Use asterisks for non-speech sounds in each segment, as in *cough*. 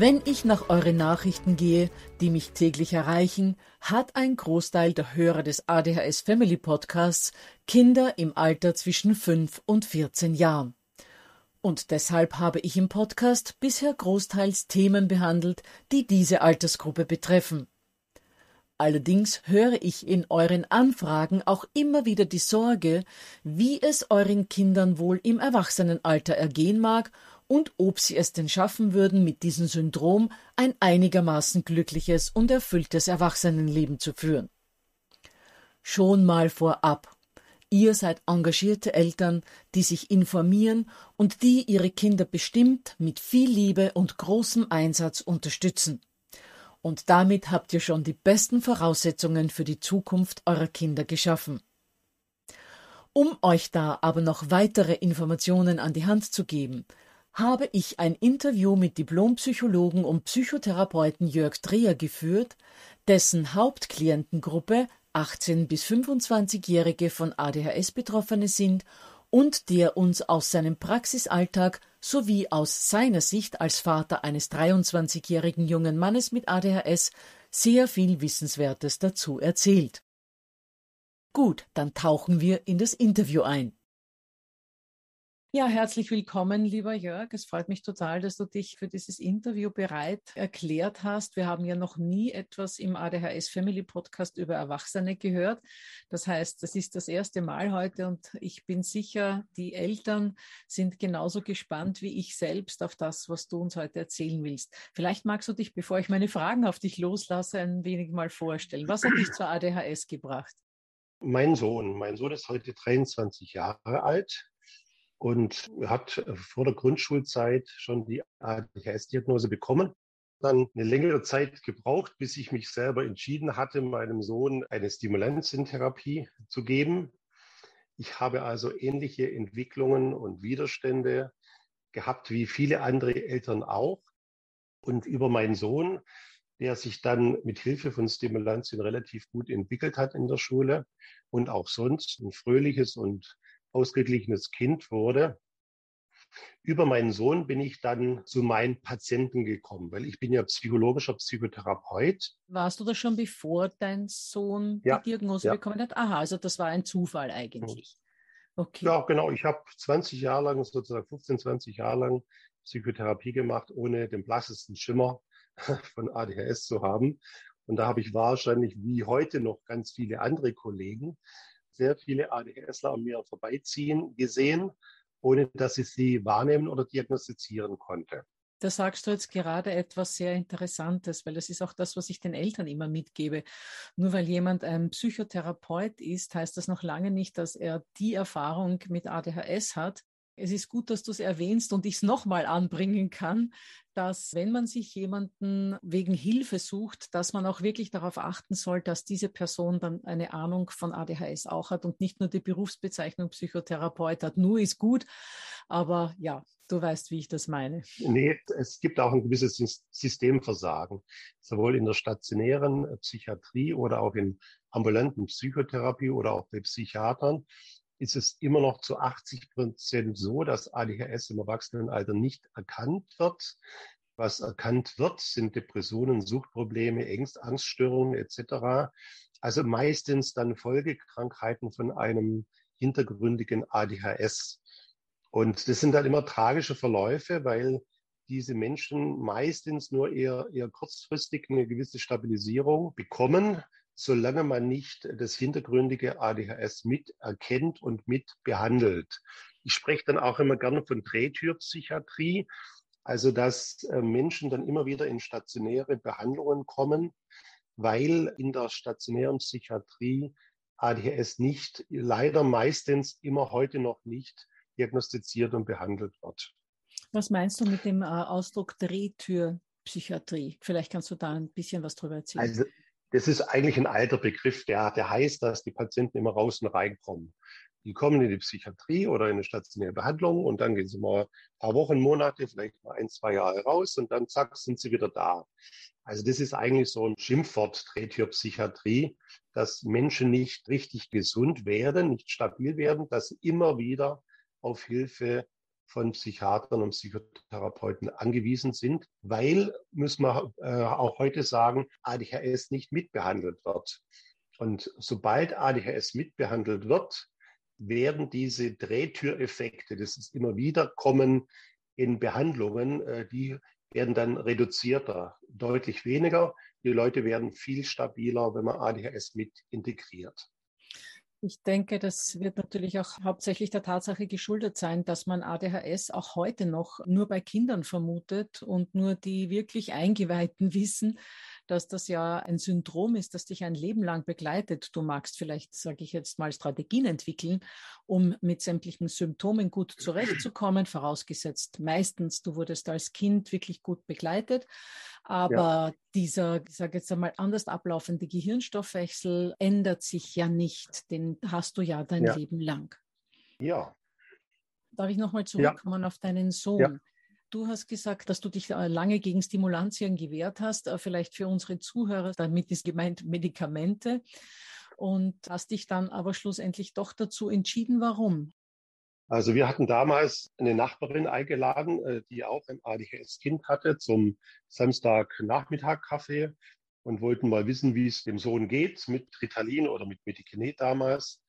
Wenn ich nach euren Nachrichten gehe, die mich täglich erreichen, hat ein Großteil der Hörer des ADHS Family Podcasts Kinder im Alter zwischen 5 und 14 Jahren. Und deshalb habe ich im Podcast bisher großteils Themen behandelt, die diese Altersgruppe betreffen. Allerdings höre ich in euren Anfragen auch immer wieder die Sorge, wie es euren Kindern wohl im Erwachsenenalter ergehen mag und ob sie es denn schaffen würden, mit diesem Syndrom ein einigermaßen glückliches und erfülltes Erwachsenenleben zu führen. Schon mal vorab. Ihr seid engagierte Eltern, die sich informieren und die ihre Kinder bestimmt mit viel Liebe und großem Einsatz unterstützen. Und damit habt ihr schon die besten Voraussetzungen für die Zukunft eurer Kinder geschaffen. Um euch da aber noch weitere Informationen an die Hand zu geben, habe ich ein Interview mit Diplompsychologen und Psychotherapeuten Jörg Dreher geführt, dessen Hauptklientengruppe 18 bis 25-Jährige von ADHS Betroffene sind und der uns aus seinem Praxisalltag sowie aus seiner Sicht als Vater eines 23-jährigen jungen Mannes mit ADHS sehr viel Wissenswertes dazu erzählt. Gut, dann tauchen wir in das Interview ein. Ja, herzlich willkommen, lieber Jörg. Es freut mich total, dass du dich für dieses Interview bereit erklärt hast. Wir haben ja noch nie etwas im ADHS Family Podcast über Erwachsene gehört. Das heißt, das ist das erste Mal heute und ich bin sicher, die Eltern sind genauso gespannt wie ich selbst auf das, was du uns heute erzählen willst. Vielleicht magst du dich, bevor ich meine Fragen auf dich loslasse, ein wenig mal vorstellen. Was hat dich zur ADHS gebracht? Mein Sohn, mein Sohn ist heute 23 Jahre alt und hat äh, vor der Grundschulzeit schon die ADHS-Diagnose bekommen. Dann eine längere Zeit gebraucht, bis ich mich selber entschieden hatte, meinem Sohn eine Stimulantien-Therapie zu geben. Ich habe also ähnliche Entwicklungen und Widerstände gehabt wie viele andere Eltern auch. Und über meinen Sohn, der sich dann mit Hilfe von Stimulantien relativ gut entwickelt hat in der Schule und auch sonst ein fröhliches und ausgeglichenes Kind wurde. Über meinen Sohn bin ich dann zu meinen Patienten gekommen, weil ich bin ja psychologischer Psychotherapeut. Warst du das schon bevor dein Sohn ja, die Diagnose ja. bekommen hat? Aha, also das war ein Zufall eigentlich. Okay. Ja, genau. Ich habe 20 Jahre lang, sozusagen 15, 20 Jahre lang Psychotherapie gemacht, ohne den blassesten Schimmer *laughs* von ADHS zu haben. Und da habe ich wahrscheinlich wie heute noch ganz viele andere Kollegen sehr viele ADHSler an mir vorbeiziehen gesehen, ohne dass ich sie wahrnehmen oder diagnostizieren konnte. Da sagst du jetzt gerade etwas sehr Interessantes, weil das ist auch das, was ich den Eltern immer mitgebe. Nur weil jemand ein Psychotherapeut ist, heißt das noch lange nicht, dass er die Erfahrung mit ADHS hat. Es ist gut, dass du es erwähnst und ich es nochmal anbringen kann, dass wenn man sich jemanden wegen Hilfe sucht, dass man auch wirklich darauf achten soll, dass diese Person dann eine Ahnung von ADHS auch hat und nicht nur die Berufsbezeichnung Psychotherapeut hat. Nur ist gut, aber ja, du weißt, wie ich das meine. Nee, es gibt auch ein gewisses Systemversagen, sowohl in der stationären Psychiatrie oder auch in ambulanten Psychotherapie oder auch bei Psychiatern ist es immer noch zu 80 Prozent so, dass ADHS im Erwachsenenalter nicht erkannt wird. Was erkannt wird, sind Depressionen, Suchtprobleme, Ängste, Angststörungen etc. Also meistens dann Folgekrankheiten von einem hintergründigen ADHS. Und das sind dann immer tragische Verläufe, weil diese Menschen meistens nur eher, eher kurzfristig eine gewisse Stabilisierung bekommen, solange man nicht das hintergründige ADHS mit erkennt und mit behandelt. Ich spreche dann auch immer gerne von Drehtürpsychiatrie, also dass äh, Menschen dann immer wieder in stationäre Behandlungen kommen, weil in der stationären Psychiatrie ADHS nicht, leider meistens immer heute noch nicht diagnostiziert und behandelt wird. Was meinst du mit dem äh, Ausdruck Drehtürpsychiatrie? Vielleicht kannst du da ein bisschen was drüber erzählen. Also das ist eigentlich ein alter Begriff, der, der heißt, dass die Patienten immer raus und reinkommen. Die kommen in die Psychiatrie oder in eine stationäre Behandlung und dann gehen sie mal ein paar Wochen, Monate, vielleicht mal ein, zwei Jahre raus und dann zack, sind sie wieder da. Also das ist eigentlich so ein Schimpfwort, Drehtürpsychiatrie, dass Menschen nicht richtig gesund werden, nicht stabil werden, dass sie immer wieder auf Hilfe von Psychiatern und Psychotherapeuten angewiesen sind, weil, müssen wir äh, auch heute sagen, ADHS nicht mitbehandelt wird. Und sobald ADHS mitbehandelt wird, werden diese Drehtüreffekte, das ist immer wieder kommen in Behandlungen, äh, die werden dann reduzierter, deutlich weniger. Die Leute werden viel stabiler, wenn man ADHS mit integriert. Ich denke, das wird natürlich auch hauptsächlich der Tatsache geschuldet sein, dass man ADHS auch heute noch nur bei Kindern vermutet und nur die wirklich Eingeweihten *laughs* wissen, dass das ja ein Syndrom ist, das dich ein Leben lang begleitet. Du magst vielleicht, sage ich jetzt mal, Strategien entwickeln, um mit sämtlichen Symptomen gut zurechtzukommen, vorausgesetzt meistens, du wurdest als Kind wirklich gut begleitet. Aber ja. dieser, ich sage jetzt einmal, anders ablaufende Gehirnstoffwechsel ändert sich ja nicht. Den hast du ja dein ja. Leben lang. Ja. Darf ich nochmal zurückkommen ja. auf deinen Sohn? Du hast gesagt, dass du dich äh, lange gegen Stimulantien gewehrt hast, äh, vielleicht für unsere Zuhörer, damit ist gemeint Medikamente und hast dich dann aber schlussendlich doch dazu entschieden. Warum? Also wir hatten damals eine Nachbarin eingeladen, äh, die auch ein ADHS-Kind hatte, zum Samstagnachmittag-Kaffee und wollten mal wissen, wie es dem Sohn geht mit Ritalin oder mit Medikinet damals.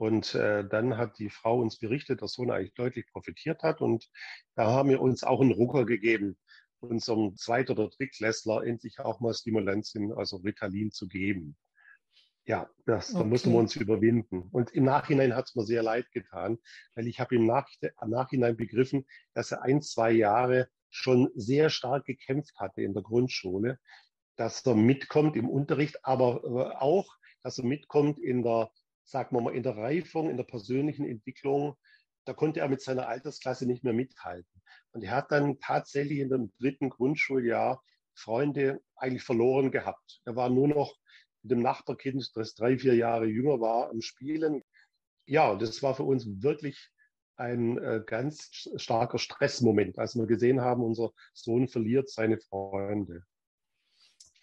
Und äh, dann hat die Frau uns berichtet, dass Sohn eigentlich deutlich profitiert hat. Und da haben wir uns auch einen Rucker gegeben, unserem Zweit- oder Drittklässler endlich auch mal Stimulantien, also Ritalin zu geben. Ja, das, okay. da mussten wir uns überwinden. Und im Nachhinein hat es mir sehr leid getan, weil ich habe im, Nach im Nachhinein begriffen, dass er ein, zwei Jahre schon sehr stark gekämpft hatte in der Grundschule, dass er mitkommt im Unterricht, aber äh, auch, dass er mitkommt in der sagen wir mal, in der Reifung, in der persönlichen Entwicklung, da konnte er mit seiner Altersklasse nicht mehr mithalten. Und er hat dann tatsächlich in dem dritten Grundschuljahr Freunde eigentlich verloren gehabt. Er war nur noch mit dem Nachbarkind, das drei, vier Jahre jünger war, am Spielen. Ja, das war für uns wirklich ein äh, ganz starker Stressmoment, als wir gesehen haben, unser Sohn verliert seine Freunde.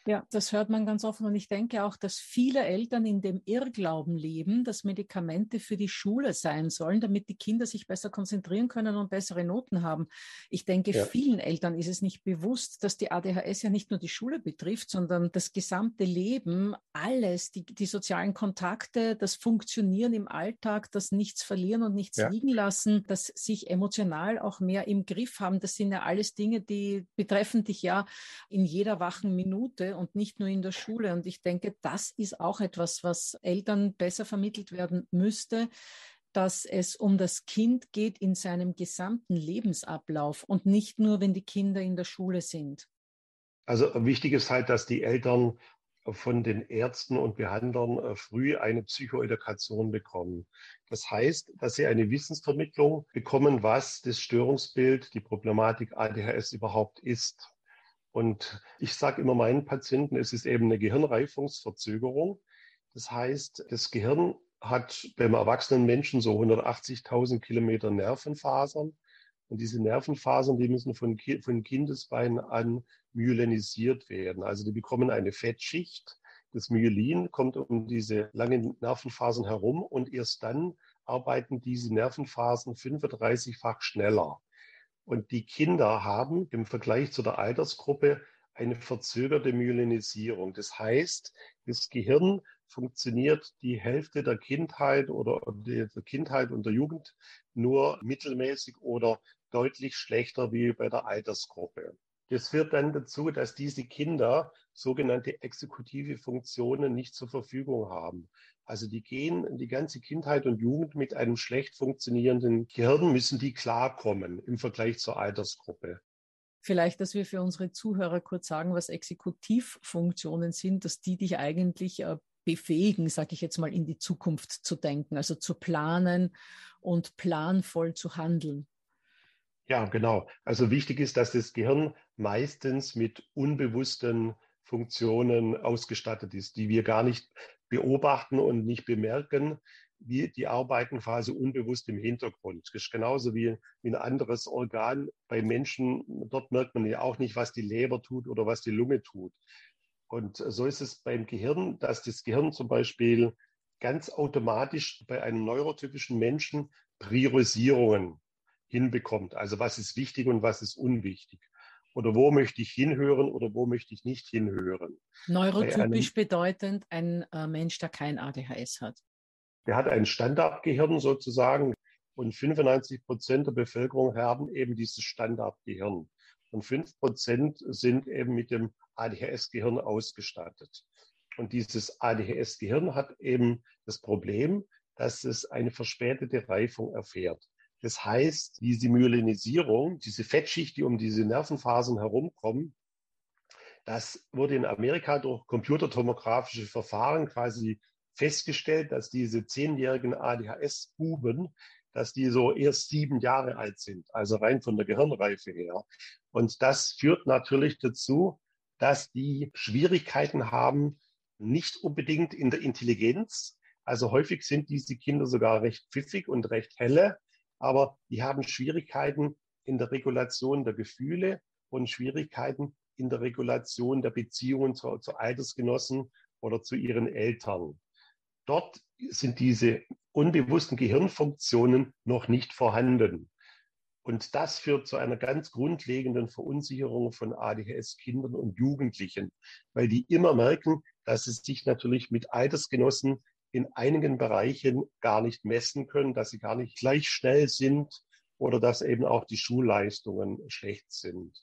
Ja, das hört man ganz offen. Und ich denke auch, dass viele Eltern in dem Irrglauben leben, dass Medikamente für die Schule sein sollen, damit die Kinder sich besser konzentrieren können und bessere Noten haben. Ich denke, ja. vielen Eltern ist es nicht bewusst, dass die ADHS ja nicht nur die Schule betrifft, sondern das gesamte Leben, alles, die, die sozialen Kontakte, das Funktionieren im Alltag, das Nichts verlieren und nichts ja. liegen lassen, das sich emotional auch mehr im Griff haben. Das sind ja alles Dinge, die betreffen dich ja in jeder wachen Minute und nicht nur in der Schule. Und ich denke, das ist auch etwas, was Eltern besser vermittelt werden müsste. dass es um das Kind geht in seinem gesamten Lebensablauf und nicht nur, wenn die Kinder in der Schule sind. Also wichtig ist halt, dass die Eltern von den Ärzten und Behandlern äh, früh eine Psychoedukation bekommen. Das heißt, dass sie eine Wissensvermittlung bekommen, was das Störungsbild, die Problematik ADHS überhaupt ist. Und ich sage immer meinen Patienten, es ist eben eine Gehirnreifungsverzögerung. Das heißt, das Gehirn hat beim erwachsenen Menschen so 180.000 Kilometer Nervenfasern. Und diese Nervenfasern, die müssen von, von Kindesbeinen an myelinisiert werden. Also die bekommen eine Fettschicht. Das Myelin kommt um diese langen Nervenfasern herum und erst dann arbeiten diese Nervenfasern 35-fach schneller. Und die Kinder haben im Vergleich zu der Altersgruppe eine verzögerte Myelinisierung. Das heißt, das Gehirn funktioniert die Hälfte der Kindheit oder der Kindheit und der Jugend nur mittelmäßig oder deutlich schlechter wie bei der Altersgruppe. Das führt dann dazu, dass diese Kinder sogenannte exekutive Funktionen nicht zur Verfügung haben. Also die gehen die ganze Kindheit und Jugend mit einem schlecht funktionierenden Gehirn, müssen die klarkommen im Vergleich zur Altersgruppe. Vielleicht, dass wir für unsere Zuhörer kurz sagen, was Exekutivfunktionen sind, dass die dich eigentlich äh, befähigen, sage ich jetzt mal, in die Zukunft zu denken, also zu planen und planvoll zu handeln. Ja, genau. Also wichtig ist, dass das Gehirn meistens mit unbewussten Funktionen ausgestattet ist, die wir gar nicht beobachten und nicht bemerken. Die, die arbeiten quasi unbewusst im Hintergrund. Das ist genauso wie, wie ein anderes Organ bei Menschen. Dort merkt man ja auch nicht, was die Leber tut oder was die Lunge tut. Und so ist es beim Gehirn, dass das Gehirn zum Beispiel ganz automatisch bei einem neurotypischen Menschen Priorisierungen hinbekommt. Also was ist wichtig und was ist unwichtig. Oder wo möchte ich hinhören oder wo möchte ich nicht hinhören. Neurotypisch bedeutend ein äh, Mensch, der kein ADHS hat. Der hat ein Standardgehirn sozusagen und 95 Prozent der Bevölkerung haben eben dieses Standardgehirn. Und 5 Prozent sind eben mit dem ADHS-Gehirn ausgestattet. Und dieses ADHS-Gehirn hat eben das Problem, dass es eine verspätete Reifung erfährt. Das heißt, diese Myelinisierung, diese Fettschicht, die um diese Nervenfasern herumkommen, das wurde in Amerika durch computertomografische Verfahren quasi festgestellt, dass diese zehnjährigen ADHS-Buben, dass die so erst sieben Jahre alt sind, also rein von der Gehirnreife her. Und das führt natürlich dazu, dass die Schwierigkeiten haben, nicht unbedingt in der Intelligenz. Also häufig sind diese Kinder sogar recht pfiffig und recht helle, aber die haben Schwierigkeiten in der Regulation der Gefühle und Schwierigkeiten in der Regulation der Beziehungen zu, zu Altersgenossen oder zu ihren Eltern. Dort sind diese unbewussten Gehirnfunktionen noch nicht vorhanden. Und das führt zu einer ganz grundlegenden Verunsicherung von ADHS-Kindern und Jugendlichen, weil die immer merken, dass sie sich natürlich mit Altersgenossen in einigen Bereichen gar nicht messen können, dass sie gar nicht gleich schnell sind oder dass eben auch die Schulleistungen schlecht sind.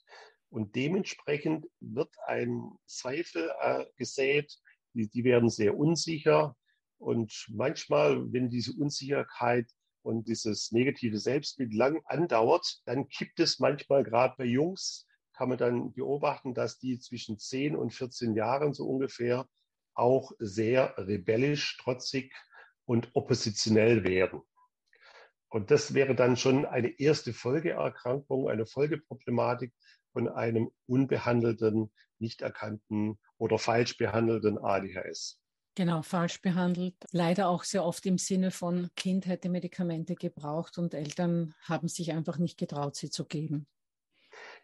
Und dementsprechend wird ein Zweifel äh, gesät, die, die werden sehr unsicher. Und manchmal, wenn diese Unsicherheit und dieses negative Selbstbild lang andauert, dann kippt es manchmal gerade bei Jungs, kann man dann beobachten, dass die zwischen 10 und 14 Jahren so ungefähr auch sehr rebellisch, trotzig und oppositionell werden. Und das wäre dann schon eine erste Folgeerkrankung, eine Folgeproblematik von einem unbehandelten, nicht erkannten oder falsch behandelten ADHS. Genau, falsch behandelt. Leider auch sehr oft im Sinne von Kind hätte Medikamente gebraucht und Eltern haben sich einfach nicht getraut, sie zu geben.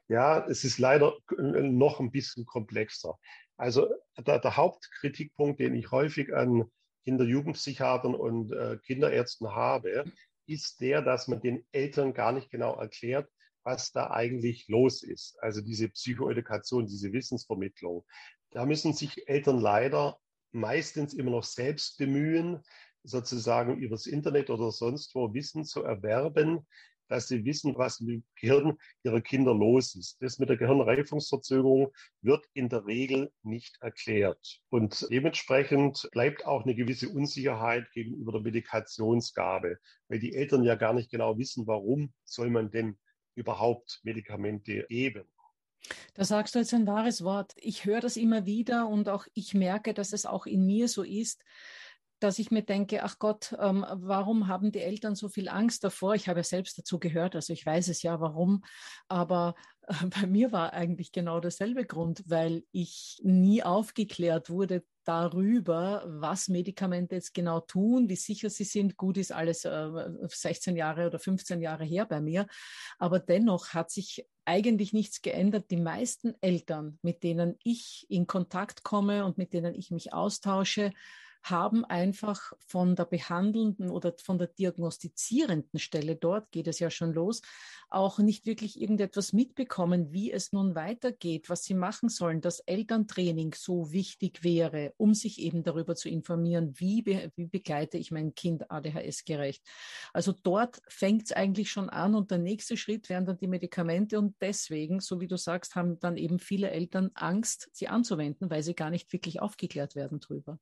Ja, es ist leider noch ein bisschen komplexer. Also der, der Hauptkritikpunkt, den ich häufig an Kinder-Jugendpsychiatern und äh, Kinderärzten habe, ist der, dass man den Eltern gar nicht genau erklärt, was da eigentlich los ist. Also diese Psychoedukation, diese Wissensvermittlung. Da müssen sich Eltern leider meistens immer noch selbst bemühen, sozusagen übers Internet oder sonst wo Wissen zu erwerben. Dass sie wissen, was im Gehirn ihrer Kinder los ist. Das mit der Gehirnreifungsverzögerung wird in der Regel nicht erklärt. Und dementsprechend bleibt auch eine gewisse Unsicherheit gegenüber der Medikationsgabe, weil die Eltern ja gar nicht genau wissen, warum soll man denn überhaupt Medikamente geben. Da sagst du jetzt ein wahres Wort. Ich höre das immer wieder und auch ich merke, dass es auch in mir so ist, dass ich mir denke, ach Gott, ähm, warum haben die Eltern so viel Angst davor? Ich habe ja selbst dazu gehört, also ich weiß es ja, warum. Aber äh, bei mir war eigentlich genau derselbe Grund, weil ich nie aufgeklärt wurde darüber, was Medikamente jetzt genau tun, wie sicher sie sind. Gut ist alles äh, 16 Jahre oder 15 Jahre her bei mir. Aber dennoch hat sich eigentlich nichts geändert. Die meisten Eltern, mit denen ich in Kontakt komme und mit denen ich mich austausche, haben einfach von der behandelnden oder von der diagnostizierenden Stelle, dort geht es ja schon los, auch nicht wirklich irgendetwas mitbekommen, wie es nun weitergeht, was sie machen sollen, dass Elterntraining so wichtig wäre, um sich eben darüber zu informieren, wie, be wie begleite ich mein Kind ADHS gerecht. Also dort fängt es eigentlich schon an und der nächste Schritt wären dann die Medikamente und deswegen, so wie du sagst, haben dann eben viele Eltern Angst, sie anzuwenden, weil sie gar nicht wirklich aufgeklärt werden drüber.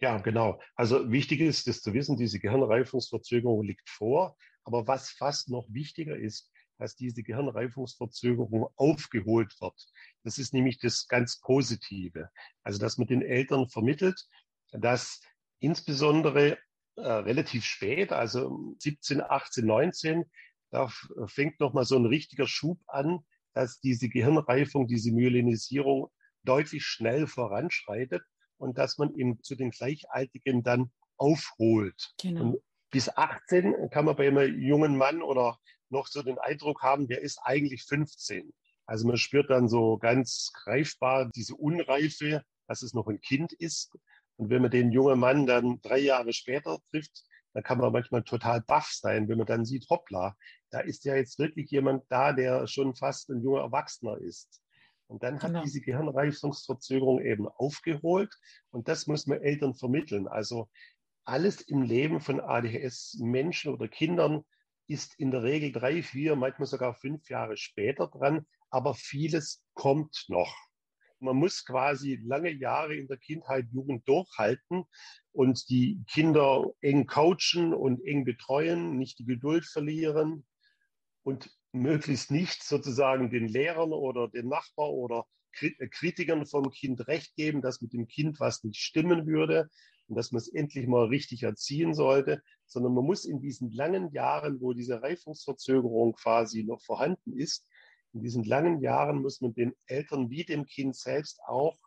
Ja, genau. Also wichtig ist es zu wissen, diese Gehirnreifungsverzögerung liegt vor. Aber was fast noch wichtiger ist, dass diese Gehirnreifungsverzögerung aufgeholt wird. Das ist nämlich das ganz Positive. Also, dass man den Eltern vermittelt, dass insbesondere äh, relativ spät, also 17, 18, 19, da fängt nochmal so ein richtiger Schub an, dass diese Gehirnreifung, diese Myelinisierung deutlich schnell voranschreitet und dass man eben zu den Gleichaltigen dann aufholt. Genau. Und bis 18 kann man bei einem jungen Mann oder noch so den Eindruck haben, der ist eigentlich 15. Also man spürt dann so ganz greifbar diese Unreife, dass es noch ein Kind ist. Und wenn man den jungen Mann dann drei Jahre später trifft, dann kann man manchmal total baff sein, wenn man dann sieht, hoppla, da ist ja jetzt wirklich jemand da, der schon fast ein junger Erwachsener ist. Und dann hat genau. diese Gehirnreifungsverzögerung eben aufgeholt. Und das muss man Eltern vermitteln. Also alles im Leben von ADHS-Menschen oder Kindern ist in der Regel drei, vier, manchmal sogar fünf Jahre später dran. Aber vieles kommt noch. Man muss quasi lange Jahre in der Kindheit, Jugend durchhalten und die Kinder eng coachen und eng betreuen, nicht die Geduld verlieren und möglichst nicht sozusagen den Lehrern oder den Nachbarn oder äh, Kritikern vom Kind recht geben, dass mit dem Kind was nicht stimmen würde und dass man es endlich mal richtig erziehen sollte, sondern man muss in diesen langen Jahren, wo diese Reifungsverzögerung quasi noch vorhanden ist, in diesen langen Jahren muss man den Eltern wie dem Kind selbst auch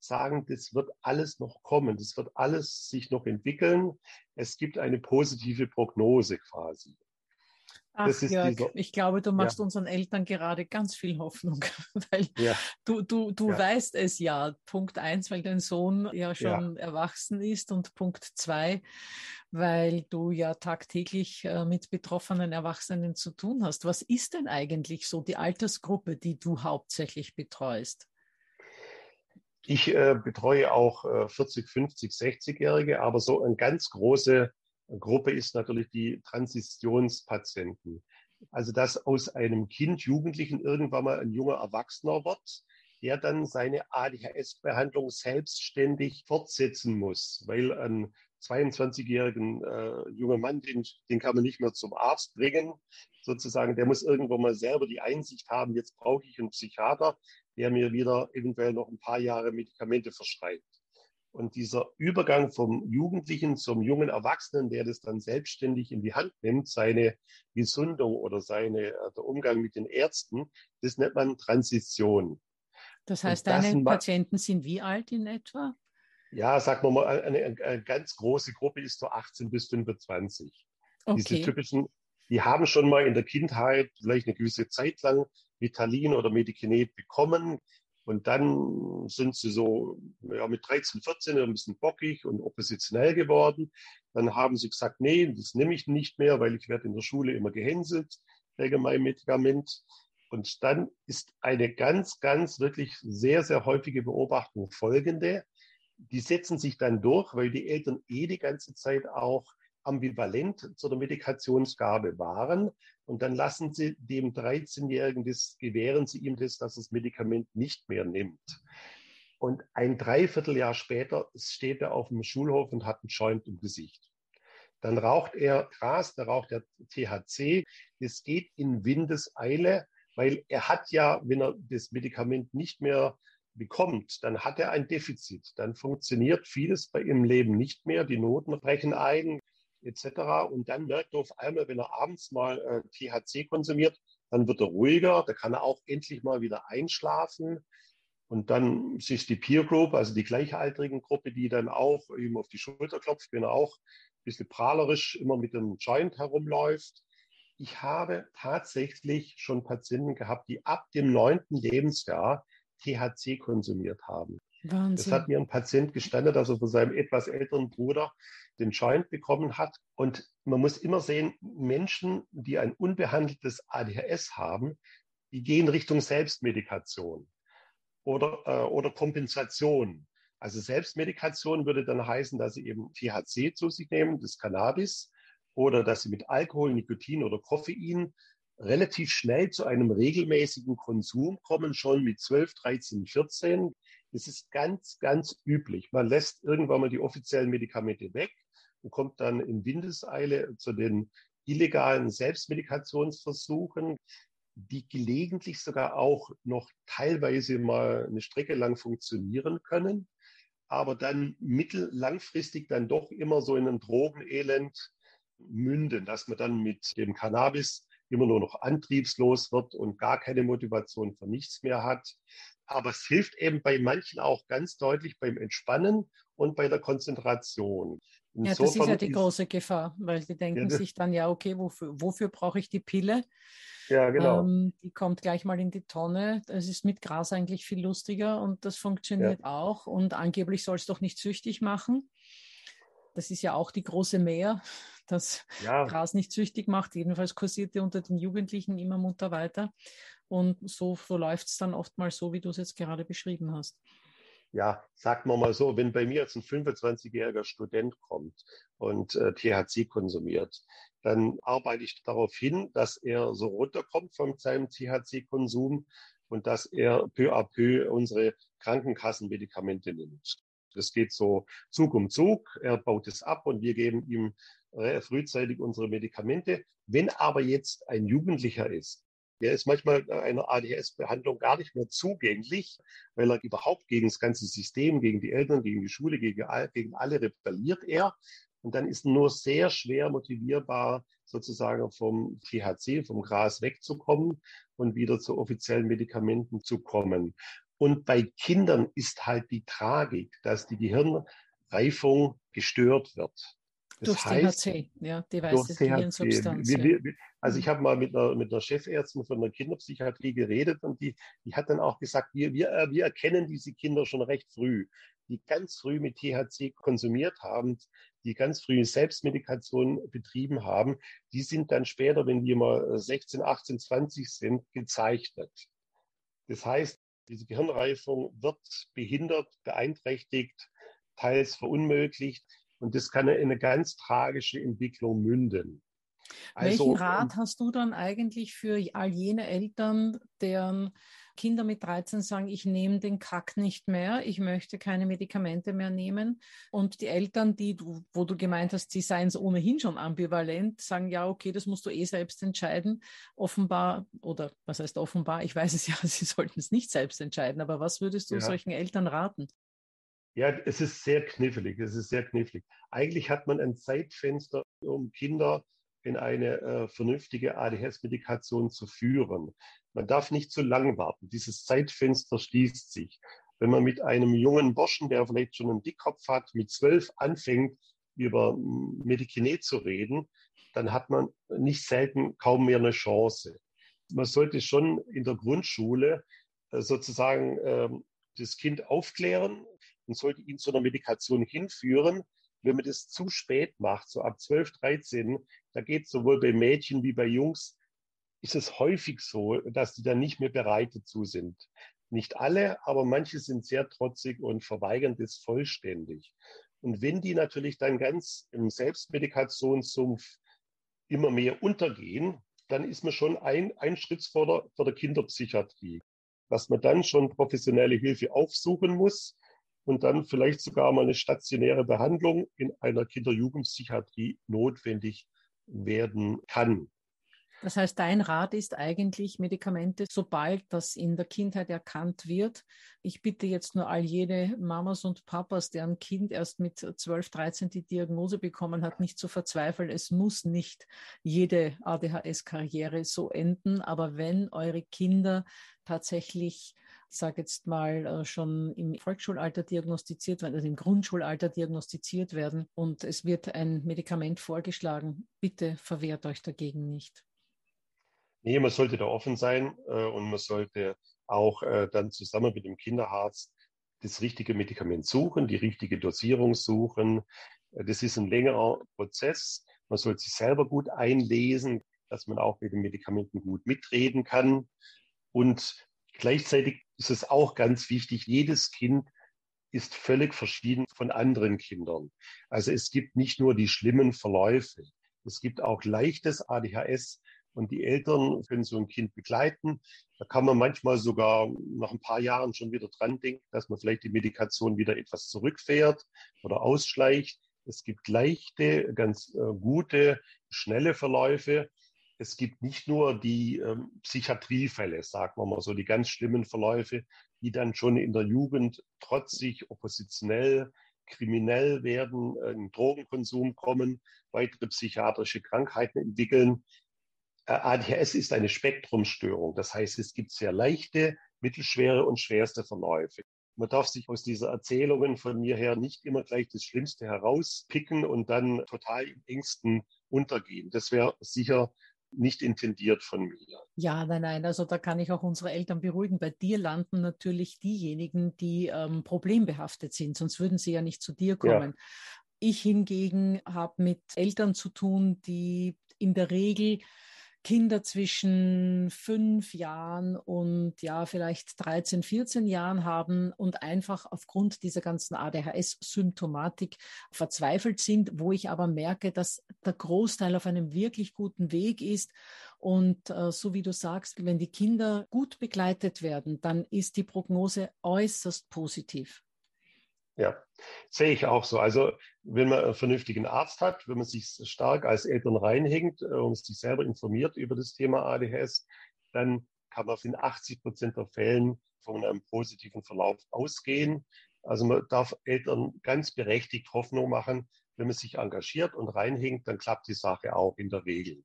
sagen, das wird alles noch kommen, das wird alles sich noch entwickeln. Es gibt eine positive Prognose quasi. Ach, Jörg, ich glaube, du machst ja. unseren Eltern gerade ganz viel Hoffnung, *laughs* weil ja. du, du, du ja. weißt es ja. Punkt eins, weil dein Sohn ja schon erwachsen ist und Punkt zwei, weil du ja tagtäglich äh, mit betroffenen Erwachsenen zu tun hast. Was ist denn eigentlich so die Altersgruppe, die du hauptsächlich betreust? Ich äh, betreue auch äh, 40, 50, 60-Jährige, aber so eine ganz große Gruppe ist natürlich die Transitionspatienten. Also dass aus einem Kind, Jugendlichen irgendwann mal ein junger Erwachsener wird, der dann seine ADHS-Behandlung selbstständig fortsetzen muss, weil ein 22-jährigen äh, junger Mann, den, den kann man nicht mehr zum Arzt bringen, sozusagen, der muss irgendwann mal selber die Einsicht haben, jetzt brauche ich einen Psychiater, der mir wieder eventuell noch ein paar Jahre Medikamente verschreibt. Und dieser Übergang vom Jugendlichen zum jungen Erwachsenen, der das dann selbstständig in die Hand nimmt, seine Gesundung oder seine, äh, der Umgang mit den Ärzten, das nennt man Transition. Das heißt, deine Patienten sind wie alt in etwa? Ja, sagen wir mal, eine, eine, ganz große Gruppe ist so 18 bis 25. Okay. Diese typischen, die haben schon mal in der Kindheit vielleicht eine gewisse Zeit lang Vitalin oder Medikinet bekommen, und dann sind sie so ja, mit 13, 14 ein bisschen bockig und oppositionell geworden. Dann haben sie gesagt, nee, das nehme ich nicht mehr, weil ich werde in der Schule immer gehänselt wegen meinem Medikament. Und dann ist eine ganz, ganz wirklich sehr, sehr häufige Beobachtung folgende. Die setzen sich dann durch, weil die Eltern eh die ganze Zeit auch ambivalent zu der Medikationsgabe waren. Und dann lassen Sie dem 13-Jährigen das, gewähren Sie ihm das, dass das Medikament nicht mehr nimmt. Und ein Dreivierteljahr später steht er auf dem Schulhof und hat einen Joint im Gesicht. Dann raucht er Gras, da raucht er THC. Es geht in Windeseile, weil er hat ja, wenn er das Medikament nicht mehr bekommt, dann hat er ein Defizit. Dann funktioniert vieles bei ihm Leben nicht mehr. Die Noten brechen ein etc. Und dann merkt er auf einmal, wenn er abends mal äh, THC konsumiert, dann wird er ruhiger, da kann er auch endlich mal wieder einschlafen. Und dann sich die Peer Group, also die gleichaltrigen Gruppe, die dann auch ihm auf die Schulter klopft, wenn er auch ein bisschen prahlerisch immer mit dem Joint herumläuft. Ich habe tatsächlich schon Patienten gehabt, die ab dem neunten Lebensjahr THC konsumiert haben. Wahnsinn. Das hat mir ein Patient gestanden, dass er von seinem etwas älteren Bruder den Joint bekommen hat. Und man muss immer sehen, Menschen, die ein unbehandeltes ADHS haben, die gehen Richtung Selbstmedikation oder, äh, oder Kompensation. Also Selbstmedikation würde dann heißen, dass sie eben THC zu sich nehmen, das Cannabis, oder dass sie mit Alkohol, Nikotin oder Koffein relativ schnell zu einem regelmäßigen Konsum kommen, schon mit 12, 13, 14. Das ist ganz, ganz üblich. Man lässt irgendwann mal die offiziellen Medikamente weg und kommt dann in Windeseile zu den illegalen Selbstmedikationsversuchen, die gelegentlich sogar auch noch teilweise mal eine Strecke lang funktionieren können, aber dann mittellangfristig dann doch immer so in ein Drogenelend münden, dass man dann mit dem Cannabis immer nur noch antriebslos wird und gar keine Motivation für nichts mehr hat. Aber es hilft eben bei manchen auch ganz deutlich beim Entspannen und bei der Konzentration. Insofern ja, das ist ja die große Gefahr, weil die denken ja, sich dann ja, okay, wofür, wofür brauche ich die Pille? Ja, genau. Ähm, die kommt gleich mal in die Tonne. Es ist mit Gras eigentlich viel lustiger und das funktioniert ja. auch. Und angeblich soll es doch nicht süchtig machen. Das ist ja auch die große Mehr, dass ja. Gras nicht süchtig macht. Jedenfalls kursierte unter den Jugendlichen immer munter weiter. Und so, läuft es dann oftmals so, wie du es jetzt gerade beschrieben hast. Ja, sagt man mal so, wenn bei mir jetzt ein 25-jähriger Student kommt und äh, THC konsumiert, dann arbeite ich darauf hin, dass er so runterkommt von seinem THC-Konsum und dass er peu à peu unsere Krankenkassenmedikamente nimmt. Das geht so Zug um Zug. Er baut es ab und wir geben ihm äh, frühzeitig unsere Medikamente. Wenn aber jetzt ein Jugendlicher ist, der ist manchmal einer ADHS-Behandlung gar nicht mehr zugänglich, weil er überhaupt gegen das ganze System, gegen die Eltern, gegen die Schule, gegen, gegen alle rebelliert er. Und dann ist nur sehr schwer motivierbar, sozusagen vom THC, vom Gras wegzukommen und wieder zu offiziellen Medikamenten zu kommen. Und bei Kindern ist halt die Tragik, dass die Gehirnreifung gestört wird. Das durch heißt, THC, ja, die weiße Gehirnsubstanz. Wir, wir, also ich habe mal mit einer, mit einer Chefärztin von der Kinderpsychiatrie geredet und die, die hat dann auch gesagt, wir, wir, äh, wir erkennen diese Kinder schon recht früh, die ganz früh mit THC konsumiert haben, die ganz früh Selbstmedikation betrieben haben, die sind dann später, wenn die mal 16, 18, 20 sind, gezeichnet. Das heißt, diese Gehirnreifung wird behindert, beeinträchtigt, teils verunmöglicht. Und das kann in eine ganz tragische Entwicklung münden. Also, Welchen Rat hast du dann eigentlich für all jene Eltern, deren Kinder mit 13 sagen, ich nehme den Kack nicht mehr, ich möchte keine Medikamente mehr nehmen. Und die Eltern, die du, wo du gemeint hast, sie seien es ohnehin schon ambivalent, sagen, ja, okay, das musst du eh selbst entscheiden. Offenbar, oder was heißt offenbar, ich weiß es ja, *laughs* sie sollten es nicht selbst entscheiden, aber was würdest du ja. solchen Eltern raten? Ja, es ist sehr knifflig. Es ist sehr knifflig. Eigentlich hat man ein Zeitfenster, um Kinder in eine äh, vernünftige ADHS-Medikation zu führen. Man darf nicht zu lang warten. Dieses Zeitfenster schließt sich. Wenn man mit einem jungen Burschen, der vielleicht schon einen Dickkopf hat, mit zwölf anfängt, über Medikinet zu reden, dann hat man nicht selten kaum mehr eine Chance. Man sollte schon in der Grundschule äh, sozusagen äh, das Kind aufklären und sollte ihn zu einer Medikation hinführen, wenn man das zu spät macht, so ab 12, 13, da geht es sowohl bei Mädchen wie bei Jungs, ist es häufig so, dass die dann nicht mehr bereit dazu sind. Nicht alle, aber manche sind sehr trotzig und verweigern das vollständig. Und wenn die natürlich dann ganz im Selbstmedikationssumpf immer mehr untergehen, dann ist man schon ein, ein Schritt vor der, vor der Kinderpsychiatrie, dass man dann schon professionelle Hilfe aufsuchen muss und dann vielleicht sogar mal eine stationäre Behandlung in einer Kinder-Jugendpsychiatrie notwendig werden kann. Das heißt, dein Rat ist eigentlich Medikamente, sobald das in der Kindheit erkannt wird. Ich bitte jetzt nur all jene Mamas und Papas, deren Kind erst mit 12, 13 die Diagnose bekommen hat, nicht zu verzweifeln. Es muss nicht jede ADHS-Karriere so enden. Aber wenn eure Kinder tatsächlich, sage jetzt mal, äh, schon im Volksschulalter diagnostiziert werden, also im Grundschulalter diagnostiziert werden und es wird ein Medikament vorgeschlagen, bitte verwehrt euch dagegen nicht. Nee, man sollte da offen sein äh, und man sollte auch äh, dann zusammen mit dem Kinderarzt das richtige Medikament suchen, die richtige Dosierung suchen. Äh, das ist ein längerer Prozess. Man sollte sich selber gut einlesen, dass man auch mit den Medikamenten gut mitreden kann. Und gleichzeitig ist es auch ganz wichtig, jedes Kind ist völlig verschieden von anderen Kindern. Also es gibt nicht nur die schlimmen Verläufe. Es gibt auch leichtes ADHS, und die Eltern können so ein Kind begleiten. Da kann man manchmal sogar nach ein paar Jahren schon wieder dran denken, dass man vielleicht die Medikation wieder etwas zurückfährt oder ausschleicht. Es gibt leichte, ganz äh, gute, schnelle Verläufe. Es gibt nicht nur die ähm, Psychiatriefälle, sagen wir mal so, die ganz schlimmen Verläufe, die dann schon in der Jugend trotzig, oppositionell, kriminell werden, in Drogenkonsum kommen, weitere psychiatrische Krankheiten entwickeln. Äh, ADHS ist eine Spektrumstörung. Das heißt, es gibt sehr leichte, mittelschwere und schwerste Verläufe. Man darf sich aus dieser Erzählungen von mir her nicht immer gleich das Schlimmste herauspicken und dann total in Ängsten untergehen. Das wäre sicher nicht intendiert von mir. Ja, nein, nein. Also da kann ich auch unsere Eltern beruhigen. Bei dir landen natürlich diejenigen, die ähm, problembehaftet sind, sonst würden sie ja nicht zu dir kommen. Ja. Ich hingegen habe mit Eltern zu tun, die in der Regel Kinder zwischen fünf Jahren und ja, vielleicht 13, 14 Jahren haben und einfach aufgrund dieser ganzen ADHS-Symptomatik verzweifelt sind, wo ich aber merke, dass der Großteil auf einem wirklich guten Weg ist. Und äh, so wie du sagst, wenn die Kinder gut begleitet werden, dann ist die Prognose äußerst positiv. Ja, sehe ich auch so. Also wenn man einen vernünftigen Arzt hat, wenn man sich stark als Eltern reinhängt äh, und sich selber informiert über das Thema ADHS, dann kann man in 80 Prozent der Fällen von einem positiven Verlauf ausgehen. Also man darf Eltern ganz berechtigt Hoffnung machen. Wenn man sich engagiert und reinhängt, dann klappt die Sache auch in der Regel.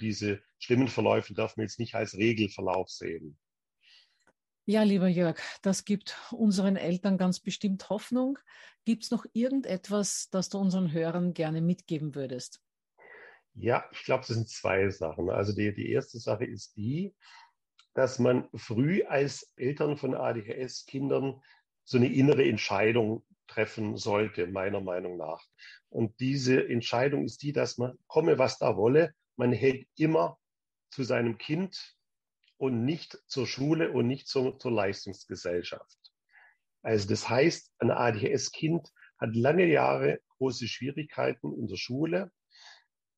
Diese schlimmen Verläufe darf man jetzt nicht als Regelverlauf sehen. Ja, lieber Jörg, das gibt unseren Eltern ganz bestimmt Hoffnung. Gibt es noch irgendetwas, das du unseren Hörern gerne mitgeben würdest? Ja, ich glaube, das sind zwei Sachen. Also die, die erste Sache ist die, dass man früh als Eltern von ADHS-Kindern so eine innere Entscheidung treffen sollte, meiner Meinung nach. Und diese Entscheidung ist die, dass man, komme was da wolle, man hält immer zu seinem Kind und nicht zur Schule und nicht zur, zur Leistungsgesellschaft. Also das heißt, ein ADHS-Kind hat lange Jahre große Schwierigkeiten in der Schule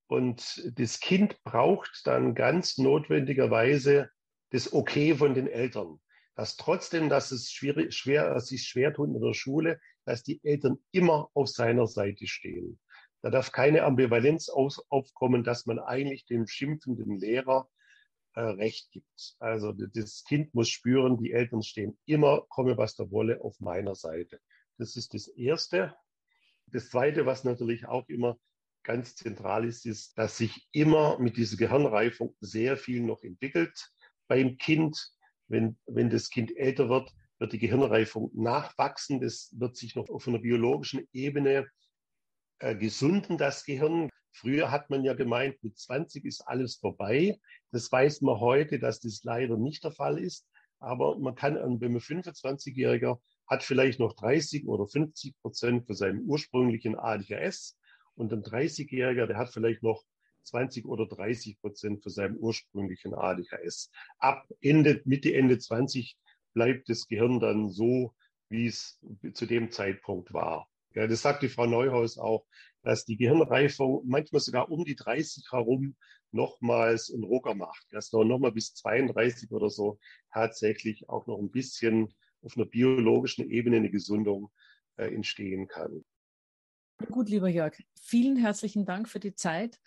und das Kind braucht dann ganz notwendigerweise das Okay von den Eltern. Dass trotzdem, dass es schwierig, schwer, sich schwer tut in der Schule, dass die Eltern immer auf seiner Seite stehen. Da darf keine Ambivalenz aufkommen, dass man eigentlich dem schimpfenden Lehrer äh, Recht gibt. Also das Kind muss spüren, die Eltern stehen immer, komme was da wolle, auf meiner Seite. Das ist das Erste. Das Zweite, was natürlich auch immer ganz zentral ist, ist, dass sich immer mit dieser Gehirnreifung sehr viel noch entwickelt beim Kind. Wenn, wenn das Kind älter wird, wird die Gehirnreifung nachwachsen. Das wird sich noch auf einer biologischen Ebene äh, gesunden, das Gehirn. Früher hat man ja gemeint, mit 20 ist alles vorbei. Das weiß man heute, dass das leider nicht der Fall ist. Aber man kann, wenn man 25-Jähriger hat vielleicht noch 30 oder 50 Prozent von seinem ursprünglichen ADHS und ein 30-Jähriger, der hat vielleicht noch 20 oder 30 Prozent von seinem ursprünglichen ADHS. Ab Ende, Mitte, Ende 20 bleibt das Gehirn dann so, wie es zu dem Zeitpunkt war. Ja, das sagt die Frau Neuhaus auch, dass die Gehirnreifung manchmal sogar um die 30 herum nochmals einen Rucker macht. Dass noch, noch mal bis 32 oder so tatsächlich auch noch ein bisschen auf einer biologischen Ebene eine Gesundung äh, entstehen kann. Gut, lieber Jörg, vielen herzlichen Dank für die Zeit,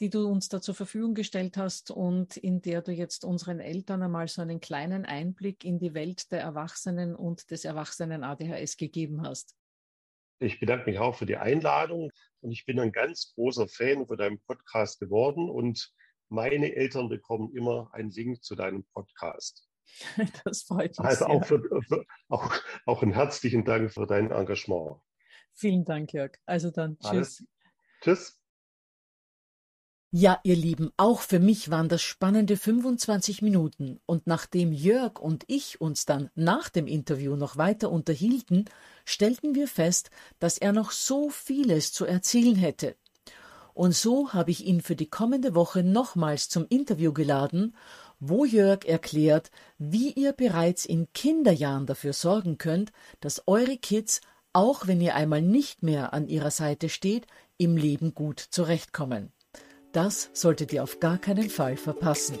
die du uns da zur Verfügung gestellt hast und in der du jetzt unseren Eltern einmal so einen kleinen Einblick in die Welt der Erwachsenen und des Erwachsenen ADHS gegeben hast. Ich bedanke mich auch für die Einladung und ich bin ein ganz großer Fan von deinem Podcast geworden und meine Eltern bekommen immer einen Link zu deinem Podcast. *laughs* Das freut mich. Also auch, für, für, auch, auch einen herzlichen Dank für dein Engagement. Vielen Dank, Jörg. Also dann, tschüss. Alles. Tschüss. Ja, ihr Lieben, auch für mich waren das spannende 25 Minuten und nachdem Jörg und ich uns dann nach dem Interview noch weiter unterhielten, stellten wir fest, dass er noch so vieles zu erzählen hätte. Und so habe ich ihn für die kommende Woche nochmals zum Interview geladen, wo Jörg erklärt, wie ihr bereits in Kinderjahren dafür sorgen könnt, dass eure Kids auch wenn ihr einmal nicht mehr an ihrer Seite steht, im Leben gut zurechtkommen. Das solltet ihr auf gar keinen Fall verpassen.